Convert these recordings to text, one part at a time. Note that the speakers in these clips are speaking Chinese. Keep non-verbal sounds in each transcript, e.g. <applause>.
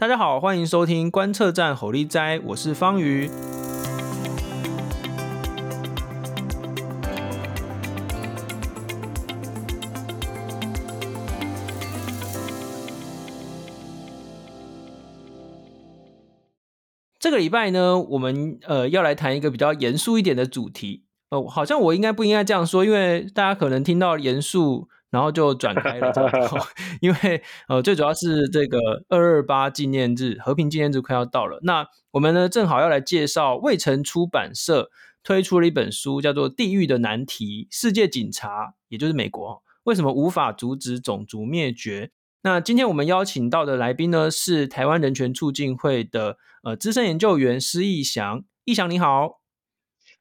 大家好，欢迎收听观测站吼力斋，我是方瑜。这个礼拜呢，我们呃要来谈一个比较严肃一点的主题。呃，好像我应该不应该这样说，因为大家可能听到严肃。然后就转开了这样，<laughs> 因为呃，最主要是这个二二八纪念日，和平纪念日快要到了。那我们呢，正好要来介绍未城出版社推出了一本书，叫做《地狱的难题：世界警察，也就是美国，为什么无法阻止种族灭绝》。那今天我们邀请到的来宾呢，是台湾人权促进会的呃资深研究员施义祥。义祥你好，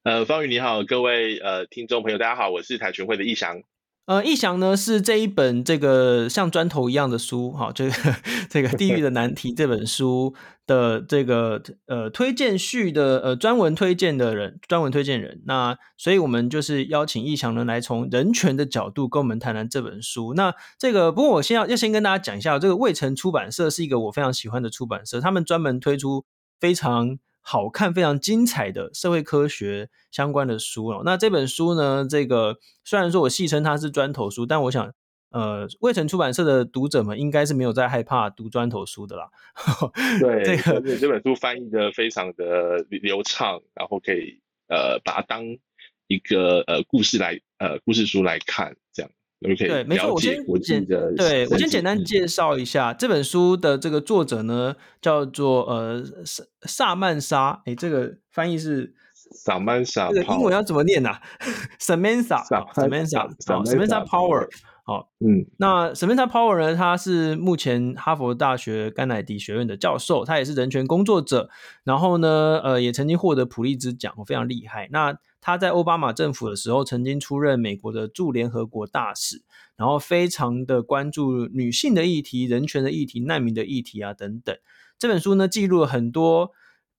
呃，方宇你好，各位呃听众朋友大家好，我是台权会的义翔。呃，逸翔呢是这一本这个像砖头一样的书，哈，这个这个《地狱的难题》这本书的这个呃推荐序的呃专文推荐的人，专文推荐人。那所以我们就是邀请逸翔呢来从人权的角度跟我们谈谈这本书。那这个不过我先要要先跟大家讲一下，这个卫城出版社是一个我非常喜欢的出版社，他们专门推出非常。好看，非常精彩的社会科学相关的书哦。那这本书呢，这个虽然说我戏称它是砖头书，但我想，呃，未城出版社的读者们应该是没有在害怕读砖头书的啦。对，<laughs> 这个这本书翻译的非常的流畅，然后可以呃把它当一个呃故事来呃故事书来看，这样。对，没错，我先简对我先简单介绍一下这本书的这个作者呢，叫做呃萨萨曼莎，诶，这个翻译是萨曼莎，这个英文要怎么念啊？<laughs> Samantha，Samantha，Samantha Power，好，嗯，那 Samantha Power 呢，他是目前哈佛大学甘乃迪学院的教授，他也是人权工作者，然后呢，呃，也曾经获得普利兹奖，非常厉害。那他在奥巴马政府的时候，曾经出任美国的驻联合国大使，然后非常的关注女性的议题、人权的议题、难民的议题啊等等。这本书呢，记录了很多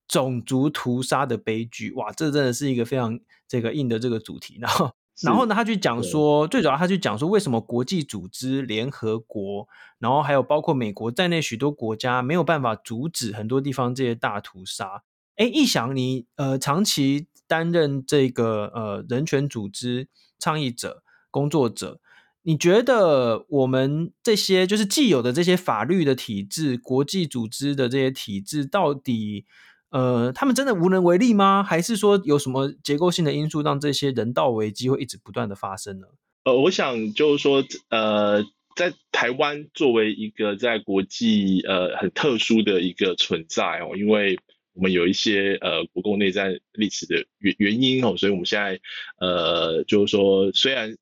种族屠杀的悲剧，哇，这真的是一个非常这个硬的这个主题。然后，然后呢，他去讲说，最主要他去讲说，为什么国际组织、联合国，然后还有包括美国在内许多国家没有办法阻止很多地方这些大屠杀。哎，一想，你呃长期担任这个呃人权组织倡议者、工作者，你觉得我们这些就是既有的这些法律的体制、国际组织的这些体制，到底呃他们真的无能为力吗？还是说有什么结构性的因素让这些人道危机会一直不断的发生呢？呃，我想就是说，呃，在台湾作为一个在国际呃很特殊的一个存在哦，因为我们有一些呃国共内战历史的原原因哦，所以我们现在呃就是说，虽然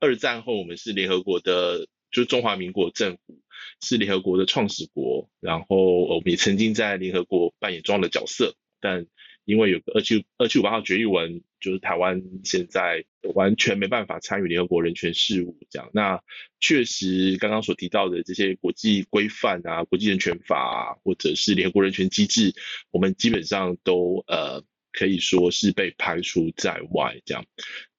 二战后我们是联合国的，就是中华民国政府是联合国的创始国，然后我们也曾经在联合国扮演重要的角色，但因为有个二七二七五八号决议文，就是台湾现在完全没办法参与联合国人权事务，这样。那确实刚刚所提到的这些国际规范啊、国际人权法啊，或者是联合国人权机制，我们基本上都呃可以说是被排除在外，这样。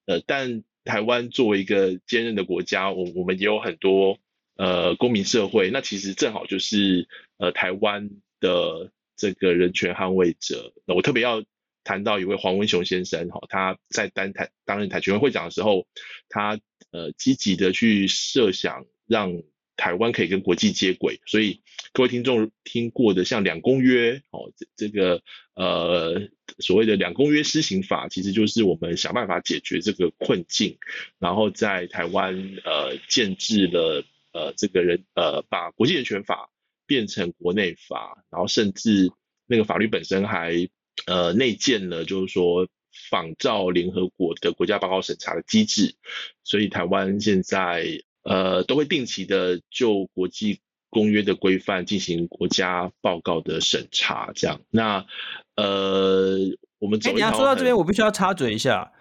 呃，但台湾作为一个坚韧的国家，我我们也有很多呃公民社会，那其实正好就是呃台湾的。这个人权捍卫者，那我特别要谈到一位黄文雄先生哈，他在担台担任台权会会长的时候，他呃积极的去设想让台湾可以跟国际接轨，所以各位听众听过的像两公约哦，这这个呃所谓的两公约施行法，其实就是我们想办法解决这个困境，然后在台湾呃建制了呃这个人呃把国际人权法。变成国内法，然后甚至那个法律本身还呃内建了，就是说仿照联合国的国家报告审查的机制，所以台湾现在呃都会定期的就国际公约的规范进行国家报告的审查，这样。那呃我们哎，你要说到这边，我必须要插嘴一下。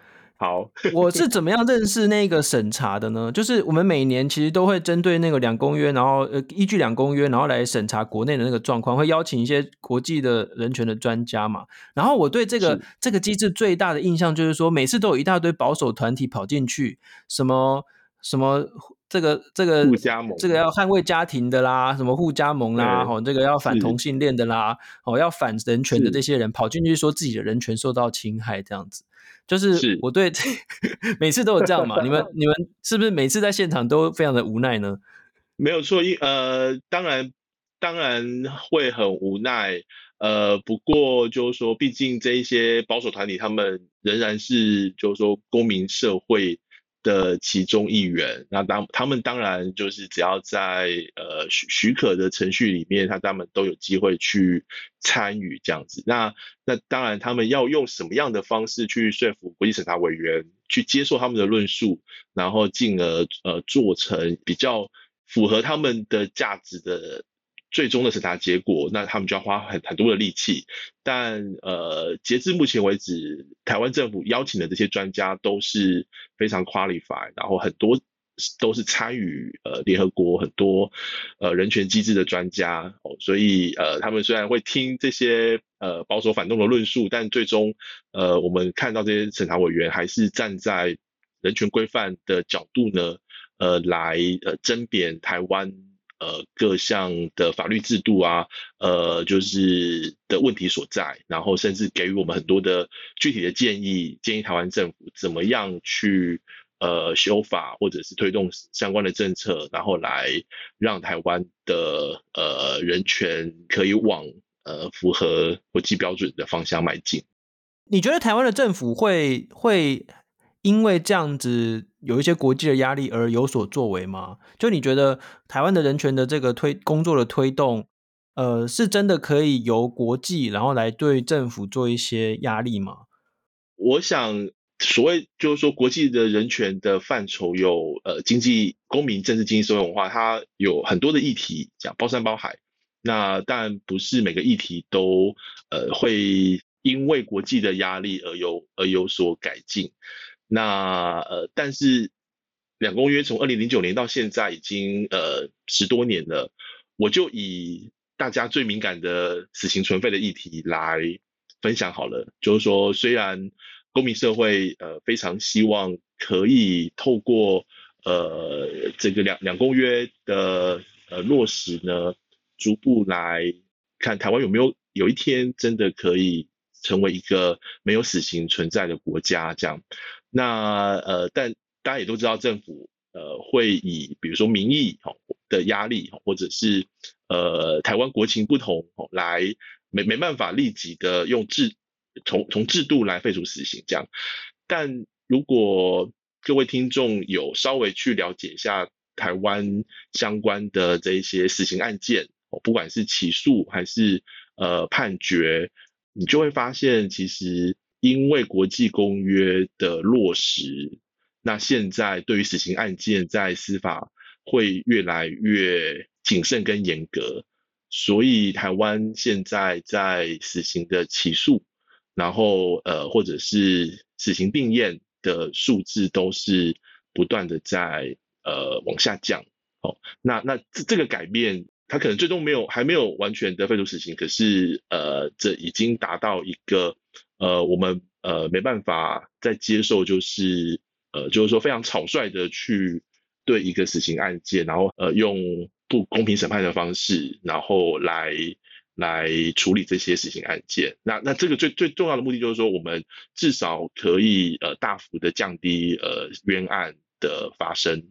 好，我是怎么样认识那个审查的呢？就是我们每年其实都会针对那个两公约，然后呃依据两公约，然后来审查国内的那个状况，会邀请一些国际的人权的专家嘛。然后我对这个这个机制最大的印象就是说，每次都有一大堆保守团体跑进去，什么什么这个这个护家盟，这个要捍卫家庭的啦，什么互加盟啦，吼，这个要反同性恋的啦，哦，要反人权的这些人跑进去说自己的人权受到侵害，这样子，就是我对 <laughs> 每次都有这样嘛？你们 <laughs> 你们是不是每次在现场都非常的无奈呢？没有错，一呃，当然当然会很无奈。呃，不过就是说，毕竟这一些保守团体，他们仍然是就是说公民社会的其中一员。那当他们当然就是只要在呃许许可的程序里面，他他们都有机会去参与这样子。那那当然，他们要用什么样的方式去说服国际审查委员去接受他们的论述，然后进而呃做成比较符合他们的价值的。最终的审查结果，那他们就要花很很多的力气。但呃，截至目前为止，台湾政府邀请的这些专家都是非常 qualified，然后很多都是参与呃联合国很多呃人权机制的专家哦。所以呃，他们虽然会听这些呃保守反动的论述，但最终呃，我们看到这些审查委员还是站在人权规范的角度呢，呃，来呃甄别台湾。呃，各项的法律制度啊，呃，就是的问题所在，然后甚至给予我们很多的具体的建议，建议台湾政府怎么样去呃修法或者是推动相关的政策，然后来让台湾的呃人权可以往呃符合国际标准的方向迈进。你觉得台湾的政府会会？因为这样子有一些国际的压力而有所作为吗？就你觉得台湾的人权的这个推工作的推动，呃，是真的可以由国际然后来对政府做一些压力吗？我想，所谓就是说国际的人权的范畴有呃经济、公民、政治、经济、社会文化，它有很多的议题，讲包山包海。那当然不是每个议题都呃会因为国际的压力而有而有所改进。那呃，但是两公约从二零零九年到现在已经呃十多年了，我就以大家最敏感的死刑存废的议题来分享好了。就是说，虽然公民社会呃非常希望可以透过呃这个两两公约的呃落实呢，逐步来看台湾有没有有一天真的可以成为一个没有死刑存在的国家这样。那呃，但大家也都知道，政府呃会以比如说民意的压力，或者是呃台湾国情不同来没没办法立即的用制从从制度来废除死刑这样。但如果各位听众有稍微去了解一下台湾相关的这一些死刑案件，不管是起诉还是呃判决，你就会发现其实。因为国际公约的落实，那现在对于死刑案件在司法会越来越谨慎跟严格，所以台湾现在在死刑的起诉，然后呃或者是死刑定验的数字都是不断的在呃往下降。哦，那那这这个改变，它可能最终没有还没有完全的废除死刑，可是呃这已经达到一个。呃，我们呃没办法再接受，就是呃，就是说非常草率的去对一个死刑案件，然后呃用不公平审判的方式，然后来来处理这些死刑案件。那那这个最最重要的目的就是说，我们至少可以呃大幅的降低呃冤案的发生。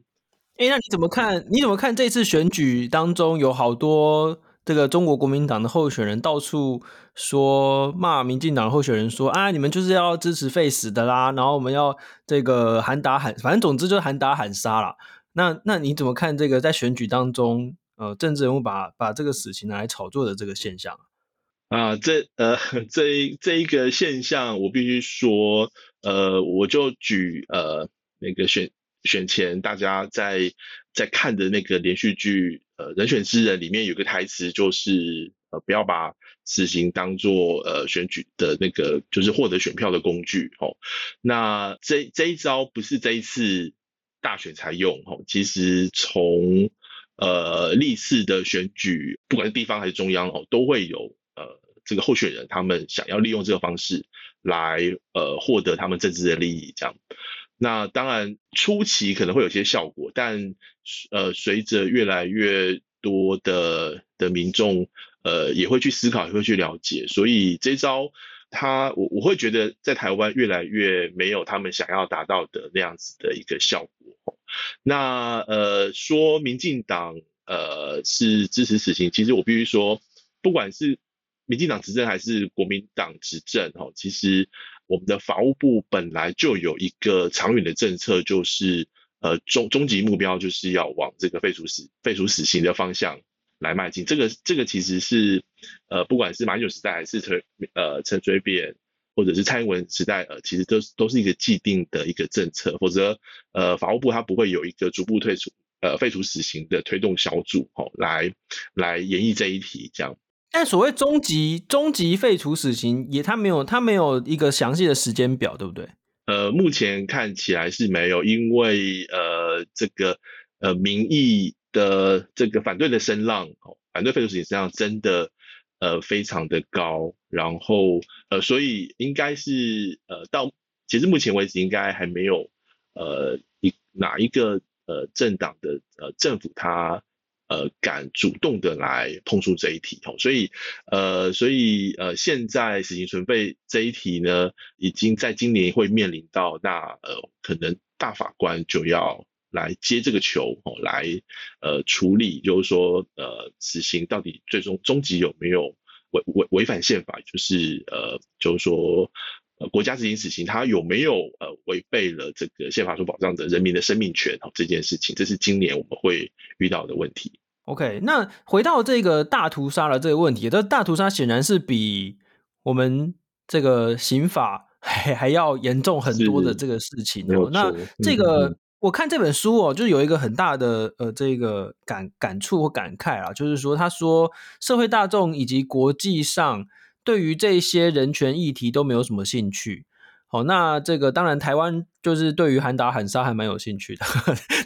哎，那你怎么看？你怎么看这次选举当中有好多？这个中国国民党的候选人到处说骂民进党候选人说啊，你们就是要支持废死的啦，然后我们要这个喊打喊，反正总之就是喊打喊杀啦。那那你怎么看这个在选举当中，呃，政治人物把把这个死刑拿来炒作的这个现象啊？这呃这这一个现象，我必须说，呃，我就举呃那个选选前大家在在看的那个连续剧。呃，人选之人里面有个台词，就是呃，不要把死刑当做呃选举的那个，就是获得选票的工具。哦，那这这一招不是这一次大选才用。哦，其实从呃历次的选举，不管是地方还是中央，哦，都会有呃这个候选人他们想要利用这个方式来呃获得他们政治的利益，这样。那当然初期可能会有些效果，但呃，随着越来越多的的民众呃也会去思考，也会去了解，所以这招他我我会觉得在台湾越来越没有他们想要达到的那样子的一个效果。那呃说民进党呃是支持死刑，其实我必须说，不管是民进党执政还是国民党执政，哈，其实我们的法务部本来就有一个长远的政策，就是呃终终极目标就是要往这个废除死废除死刑的方向来迈进。这个这个其实是呃不管是马英九时代还是陈呃陈水扁或者是蔡英文时代，呃其实都都是一个既定的一个政策，否则呃法务部它不会有一个逐步退出呃废除死刑的推动小组，哦来来演绎这一题这样。但所谓终极终极废除死刑，也他没有他没有一个详细的时间表，对不对？呃，目前看起来是没有，因为呃这个呃民意的这个反对的声浪，反对废除死刑声浪真的呃非常的高，然后呃所以应该是呃到截至目前为止，应该还没有呃一哪一个呃政党的呃政府他。呃，敢主动的来碰触这一题哦，所以，呃，所以，呃，现在死刑存废这一题呢，已经在今年会面临到，那，呃，可能大法官就要来接这个球，哦，来，呃，处理，就是说，呃，死刑到底最终终极有没有违违违反宪法，就是，呃，就是说，国家执行死刑，它有没有，呃，违背了这个宪法所保障的人民的生命权，哦，这件事情，这是今年我们会遇到的问题。OK，那回到这个大屠杀的这个问题，这大屠杀显然是比我们这个刑法 <laughs> 还还要严重很多的这个事情哦。那这个、嗯、我看这本书哦，就是有一个很大的呃这个感感触或感慨啊，就是说他说社会大众以及国际上对于这些人权议题都没有什么兴趣。好，那这个当然，台湾就是对于喊打喊杀还蛮有兴趣的，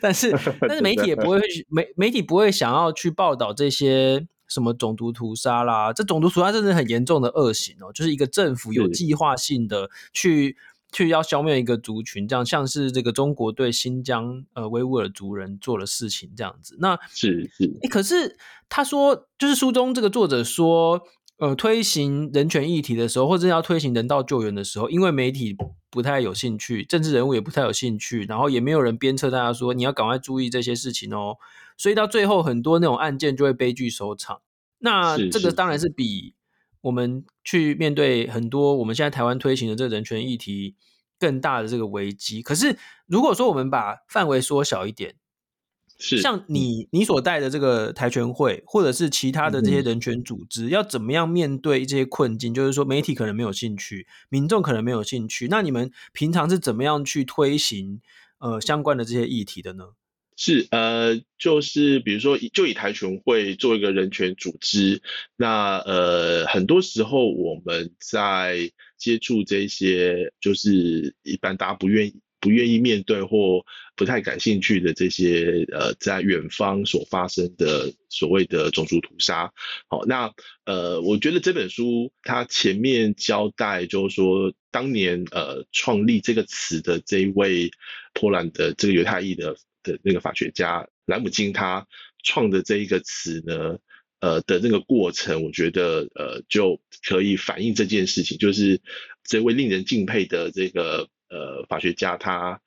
但是 <laughs> 但是媒体也不会媒媒体不会想要去报道这些什么种族屠杀啦，这种族屠杀真的很严重的恶行哦，就是一个政府有计划性的去去要消灭一个族群，这样像是这个中国对新疆呃维吾尔族人做了事情这样子，那是是，哎，可是他说就是书中这个作者说。呃，推行人权议题的时候，或者要推行人道救援的时候，因为媒体不太有兴趣，政治人物也不太有兴趣，然后也没有人鞭策大家说你要赶快注意这些事情哦，所以到最后很多那种案件就会悲剧收场。那这个当然是比我们去面对很多我们现在台湾推行的这个人权议题更大的这个危机。可是如果说我们把范围缩小一点。是像你你所带的这个台拳会，或者是其他的这些人权组织，要怎么样面对这些困境？就是说，媒体可能没有兴趣，民众可能没有兴趣。那你们平常是怎么样去推行呃相关的这些议题的呢？是呃，就是比如说，就以台拳会做一个人权组织，那呃，很多时候我们在接触这些，就是一般大家不愿意。不愿意面对或不太感兴趣的这些呃，在远方所发生的所谓的种族屠杀，好，那呃，我觉得这本书它前面交代就是说，当年呃创立这个词的这一位波兰的这个犹太裔的的那个法学家兰姆金，他创的这一个词呢，呃的那个过程，我觉得呃就可以反映这件事情，就是这位令人敬佩的这个。呃，法学家他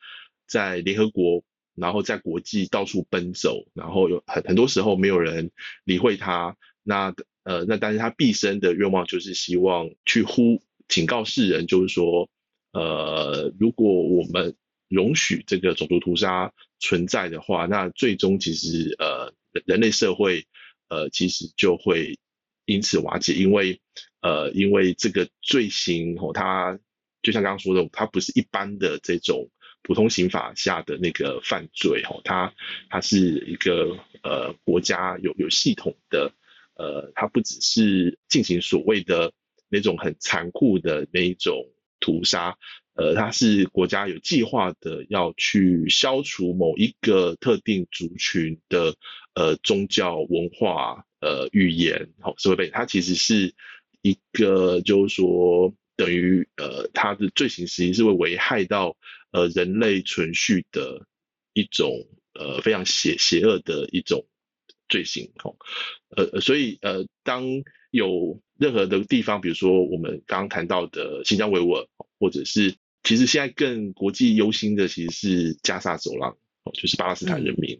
在联合国，然后在国际到处奔走，然后有很很多时候没有人理会他。那呃，那但是他毕生的愿望就是希望去呼警告世人，就是说，呃，如果我们容许这个种族屠杀存在的话，那最终其实呃人类社会呃其实就会因此瓦解，因为呃因为这个罪行哦，它。就像刚刚说的，它不是一般的这种普通刑法下的那个犯罪，哈，它它是一个呃国家有有系统的，呃，它不只是进行所谓的那种很残酷的那一种屠杀，呃，它是国家有计划的要去消除某一个特定族群的呃宗教文化呃语言，好社会背景，它其实是一个就是说。等于呃，他的罪行实际是会危害到呃人类存续的一种呃非常邪邪恶的一种罪行哦，呃所以呃当有任何的地方，比如说我们刚刚谈到的新疆维吾尔，或者是其实现在更国际忧心的，其实是加沙走廊哦，就是巴勒斯坦人民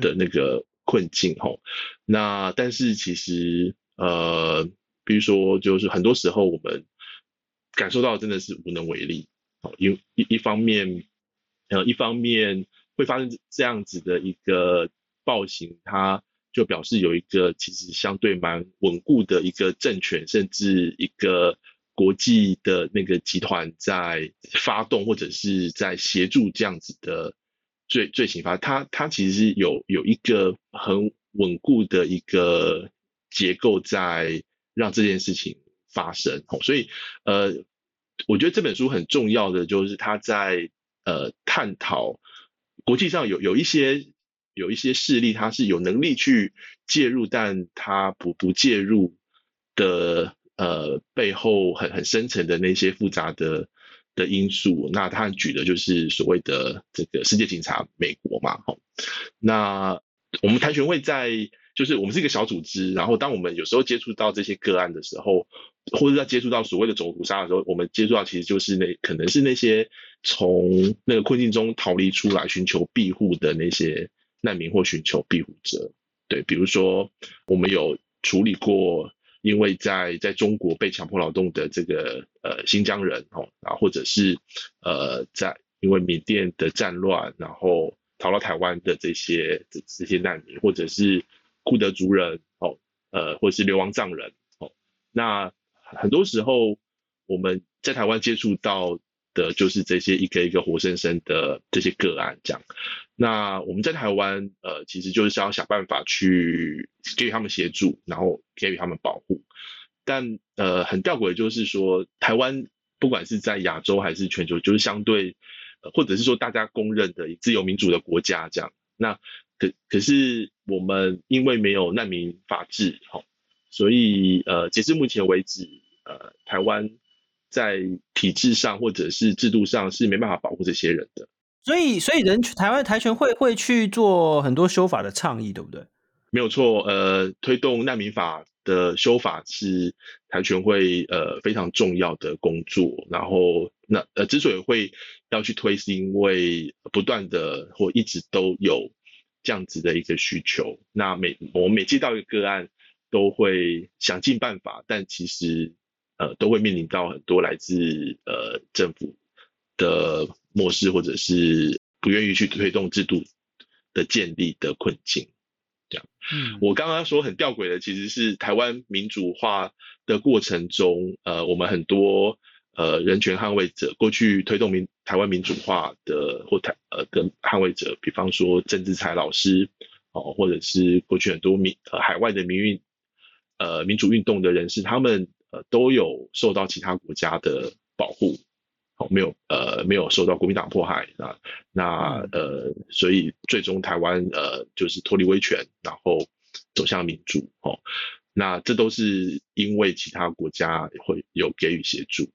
的那个困境哦。那但是其实呃，比如说就是很多时候我们感受到真的是无能为力哦，因一一方面呃一方面会发生这样子的一个暴行，它。就表示有一个其实相对蛮稳固的一个政权，甚至一个国际的那个集团在发动或者是在协助这样子的罪罪行发，它它其实是有有一个很稳固的一个结构在让这件事情发生。所以呃，我觉得这本书很重要的就是它在呃探讨国际上有有一些。有一些势力，它是有能力去介入，但它不不介入的，呃，背后很很深层的那些复杂的的因素。那他举的就是所谓的这个世界警察美国嘛，吼。那我们台权会在，就是我们是一个小组织，然后当我们有时候接触到这些个案的时候，或者在接触到所谓的种族杀的时候，我们接触到其实就是那可能是那些从那个困境中逃离出来寻求庇护的那些。难民或寻求庇护者，对，比如说我们有处理过，因为在在中国被强迫劳动的这个呃新疆人哦，然后或者是呃在因为缅甸的战乱，然后逃到台湾的这些这这些难民，或者是库德族人哦，呃或者是流亡藏人哦，那很多时候我们在台湾接触到的就是这些一个一个活生生的这些个案，这样。那我们在台湾，呃，其实就是要想办法去给予他们协助，然后给予他们保护。但呃，很吊诡的就是说，台湾不管是在亚洲还是全球，就是相对，呃，或者是说大家公认的自由民主的国家这样。那可可是我们因为没有难民法制，齁，所以呃，截至目前为止，呃，台湾在体制上或者是制度上是没办法保护这些人的。所以，所以人台湾台权会会去做很多修法的倡议，对不对？没有错，呃，推动难民法的修法是台权会呃非常重要的工作。然后，那呃之所以会要去推，是因为不断的或一直都有这样子的一个需求。那每我每接到一个个案，都会想尽办法，但其实呃都会面临到很多来自呃政府的。漠视或者是不愿意去推动制度的建立的困境，这样。嗯，我刚刚说很吊诡的，其实是台湾民主化的过程中，呃，我们很多呃人权捍卫者过去推动民台湾民主化的或台呃的捍卫者，比方说郑志才老师哦，或者是过去很多民呃海外的民运呃民主运动的人士，他们呃都有受到其他国家的保护。好没有呃没有受到国民党迫害啊，那呃所以最终台湾呃就是脱离威权，然后走向民主哦，那这都是因为其他国家会有给予协助。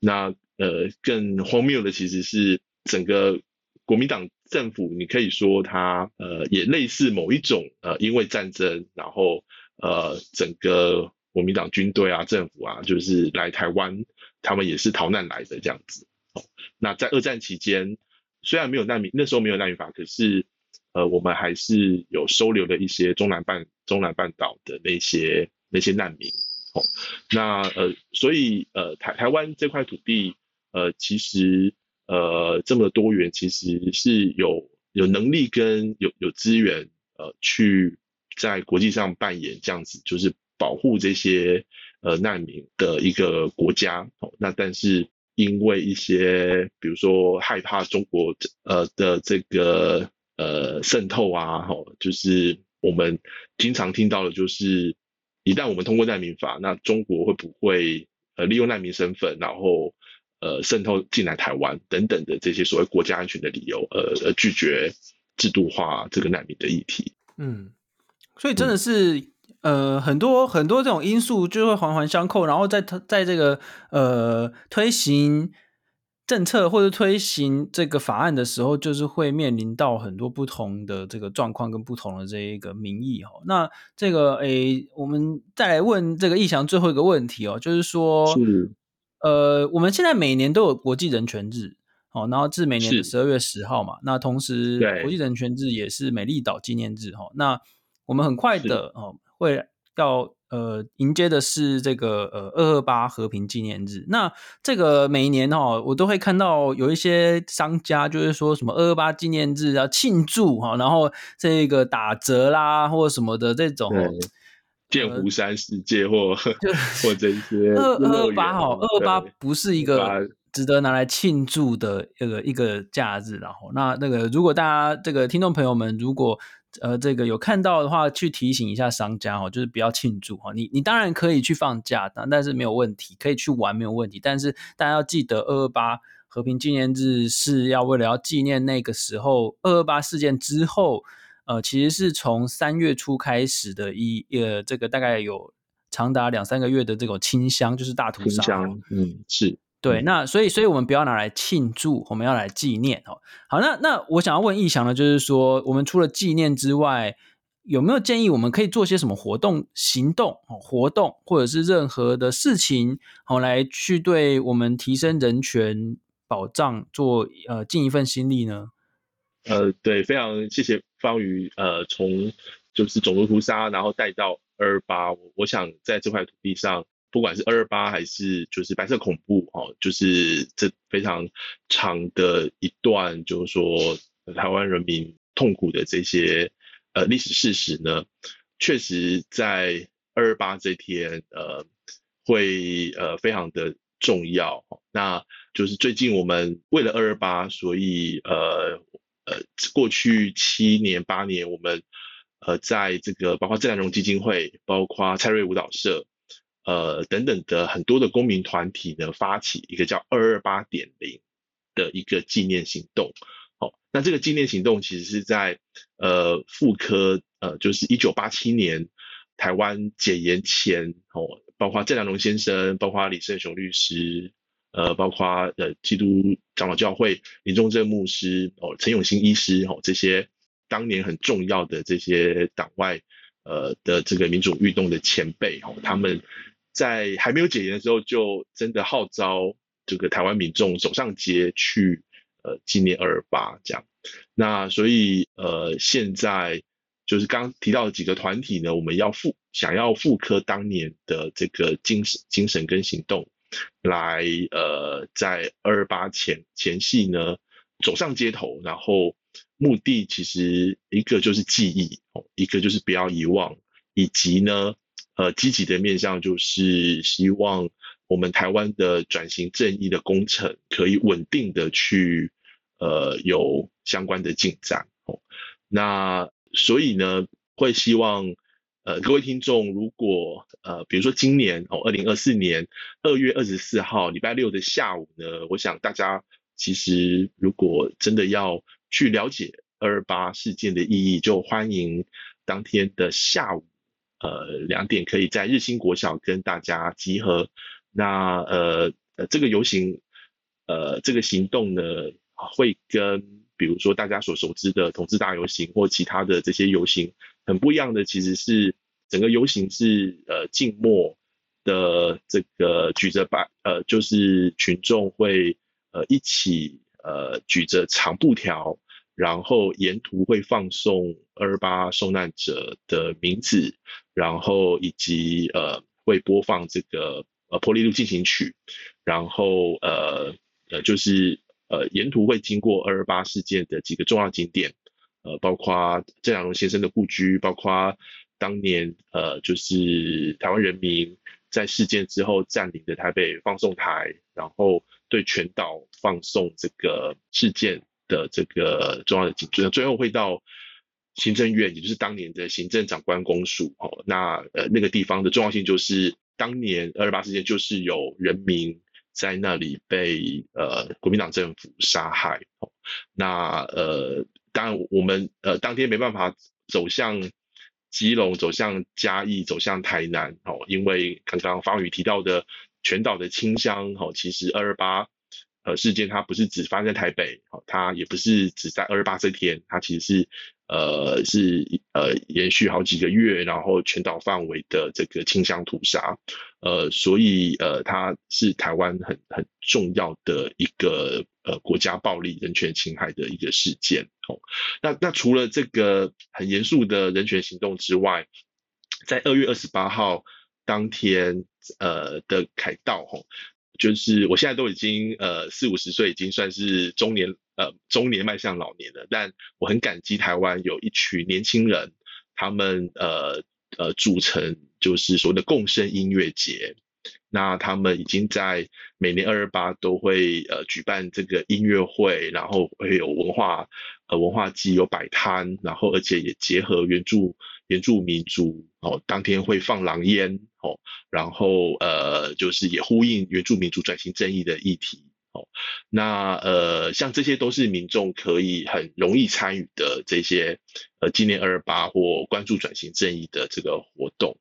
那呃更荒谬的其实是整个国民党政府，你可以说它呃也类似某一种呃因为战争，然后呃整个国民党军队啊政府啊就是来台湾。他们也是逃难来的这样子，哦，那在二战期间，虽然没有难民，那时候没有难民法，可是，呃，我们还是有收留了一些中南半中南半岛的那些那些难民，哦，那呃，所以呃，台台湾这块土地，呃，其实呃这么多元，其实是有有能力跟有有资源，呃，去在国际上扮演这样子，就是保护这些。呃，难民的一个国家，那但是因为一些，比如说害怕中国呃的这个呃渗透啊，吼，就是我们经常听到的，就是一旦我们通过难民法，那中国会不会呃利用难民身份，然后呃渗透进来台湾等等的这些所谓国家安全的理由，呃呃拒绝制度化这个难民的议题。嗯，所以真的是。嗯呃，很多很多这种因素就会环环相扣，然后在在这个呃推行，政策或者推行这个法案的时候，就是会面临到很多不同的这个状况跟不同的这一个民意哈。那这个诶，我们再来问这个义祥最后一个问题哦，就是说，是呃，我们现在每年都有国际人权日哦，然后至每年的十二月十号嘛。那同时，国际人权日也是美丽岛纪念日哈。那我们很快的哦会要。呃，迎接的是这个呃二二八和平纪念日。那这个每一年哦，我都会看到有一些商家就是说什么二二八纪念日要庆祝哈，然后这个打折啦或者什么的这种。剑湖山世界或、呃、或这些二二二八哈，二二八不是一个值得拿来庆祝的一个一个假日。然后那那个如果大家这个听众朋友们如果。呃，这个有看到的话，去提醒一下商家哦，就是不要庆祝哈。你你当然可以去放假，但但是没有问题，可以去玩没有问题。但是大家要记得，二二八和平纪念日是要为了要纪念那个时候二二八事件之后，呃，其实是从三月初开始的一呃，这个大概有长达两三个月的这种清乡，就是大屠杀。嗯，是。对，那所以，所以我们不要拿来庆祝，我们要来纪念哦。好，那那我想要问义祥呢，就是说，我们除了纪念之外，有没有建议我们可以做些什么活动、行动、活动，或者是任何的事情，好来去对我们提升人权保障做呃尽一份心力呢？呃，对，非常谢谢方宇，呃，从就是种族屠杀，然后带到二二八，我想在这块土地上。不管是二二八还是就是白色恐怖，哦，就是这非常长的一段，就是说台湾人民痛苦的这些呃历史事实呢，确实在二二八这天，呃，会呃非常的重要。那就是最近我们为了二二八，所以呃呃过去七年八年，我们呃在这个包括自然荣基金会，包括蔡瑞舞蹈社。呃，等等的很多的公民团体呢，发起一个叫“二二八点零”的一个纪念行动。哦，那这个纪念行动其实是在呃复科呃，就是一九八七年台湾解严前哦，包括郑良龙先生，包括李胜雄律师，呃，包括呃基督长老教会林中正牧师哦，陈永新医师哦，这些当年很重要的这些党外呃的这个民主运动的前辈哦，他们。在还没有解严的时候，就真的号召这个台湾民众走上街去，呃，纪念二二八这样。那所以，呃，现在就是刚提到的几个团体呢，我们要复想要复刻当年的这个精神、精神跟行动，来呃，在二二八前前夕呢，走上街头，然后目的其实一个就是记忆，一个就是不要遗忘，以及呢。呃，积极的面向就是希望我们台湾的转型正义的工程可以稳定的去呃有相关的进展哦。那所以呢，会希望呃各位听众，如果呃比如说今年哦，二零二四年二月二十四号礼拜六的下午呢，我想大家其实如果真的要去了解二二八事件的意义，就欢迎当天的下午。呃，两点可以在日新国小跟大家集合。那呃呃，这个游行，呃，这个行动呢，会跟比如说大家所熟知的同志大游行或其他的这些游行很不一样的，其实是整个游行是呃静默的，这个举着白呃，就是群众会呃一起呃举着长布条。然后沿途会放送二八受难者的名字，然后以及呃会播放这个呃波丽路进行曲，然后呃呃就是呃沿途会经过二二八事件的几个重要景点，呃包括郑南榕先生的故居，包括当年呃就是台湾人民在事件之后占领的台北放送台，然后对全岛放送这个事件。的这个重要的景，最后会到行政院，也就是当年的行政长官公署。哦，那呃那个地方的重要性就是，当年二二八事件就是有人民在那里被呃国民党政府杀害。哦，那呃当然我们呃当天没办法走向基隆，走向嘉义，走向台南。哦，因为刚刚方宇提到的全岛的清乡。哦，其实二二八。呃事件，它不是只发生在台北，哦，它也不是只在二二八这天，它其实是呃是呃延续好几个月，然后全岛范围的这个清乡屠杀，呃，所以呃它是台湾很很重要的一个呃国家暴力人权侵害的一个事件，哦，那那除了这个很严肃的人权行动之外，在二月二十八号当天，呃的凯道吼，就是我现在都已经呃四五十岁，已经算是中年，呃中年迈向老年了。但我很感激台湾有一群年轻人，他们呃呃组成就是所谓的共生音乐节。那他们已经在每年二二八都会呃举办这个音乐会，然后会有文化呃文化祭，有摆摊，然后而且也结合原住原住民族哦，当天会放狼烟哦，然后呃就是也呼应原住民族转型正义的议题哦。那呃像这些都是民众可以很容易参与的这些呃纪念二二八或关注转型正义的这个活动。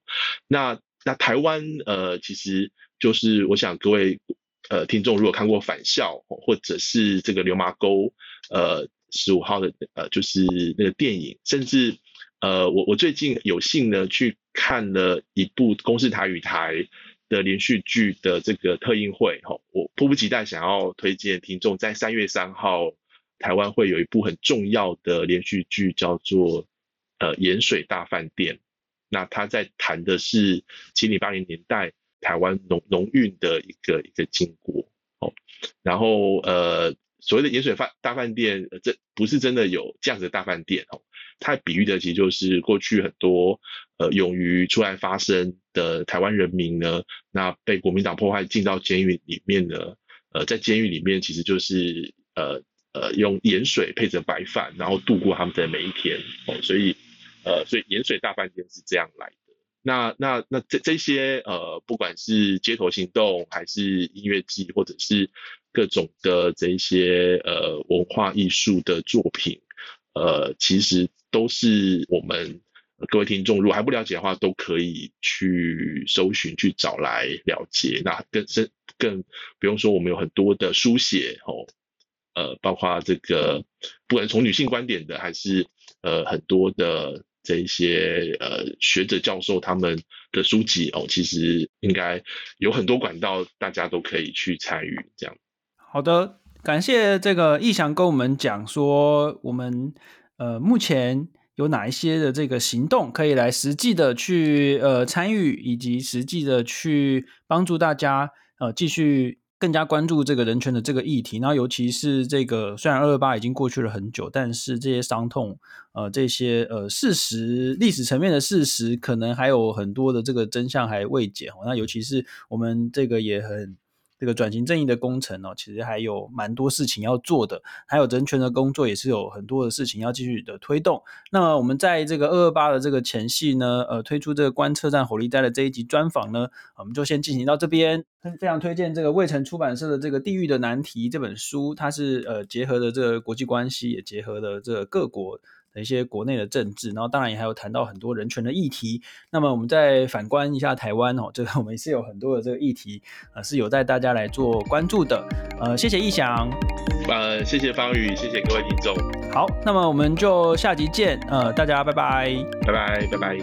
那那台湾呃其实就是我想各位呃听众如果看过返校或者是这个流麻沟呃十五号的呃就是那个电影，甚至呃我我最近有幸呢去看了一部公视台语台的连续剧的这个特映会哈，我迫不及待想要推荐听众在三月三号台湾会有一部很重要的连续剧叫做呃盐水大饭店。那他在谈的是七零八零年代台湾农农运的一个一个经过哦，然后呃所谓的盐水饭大饭店，这不是真的有这样子的大饭店哦，他比喻的其实就是过去很多呃勇于出来发声的台湾人民呢，那被国民党迫害进到监狱里面呢，呃在监狱里面其实就是呃呃用盐水配着白饭，然后度过他们的每一天哦，所以。呃，所以盐水大饭店是这样来的。那那那这这些呃，不管是街头行动，还是音乐祭，或者是各种的这些呃文化艺术的作品，呃，其实都是我们各位听众如果还不了解的话，都可以去搜寻去找来了解。那更深更不用说，我们有很多的书写哦，呃，包括这个不管从女性观点的，还是呃很多的。这一些呃学者教授他们的书籍哦，其实应该有很多管道，大家都可以去参与。这样，好的，感谢这个逸翔跟我们讲说，我们呃目前有哪一些的这个行动可以来实际的去呃参与，以及实际的去帮助大家呃继续。更加关注这个人权的这个议题，然后尤其是这个虽然二二八已经过去了很久，但是这些伤痛，呃，这些呃事实历史层面的事实，可能还有很多的这个真相还未解。那尤其是我们这个也很。这个转型正义的工程哦，其实还有蛮多事情要做的，还有人权的工作也是有很多的事情要继续的推动。那么我们在这个二二八的这个前夕呢，呃，推出这个观测站火力带的这一集专访呢，我们就先进行到这边。非常推荐这个卫城出版社的这个《地狱的难题》这本书，它是呃结合了这个国际关系，也结合了这个各国。的一些国内的政治，然后当然也还有谈到很多人权的议题。那么我们再反观一下台湾哦，这个我们也是有很多的这个议题，呃，是有带大家来做关注的。呃，谢谢逸翔，呃，谢谢方宇，谢谢各位听众。好，那么我们就下集见，呃，大家拜拜，拜拜，拜拜。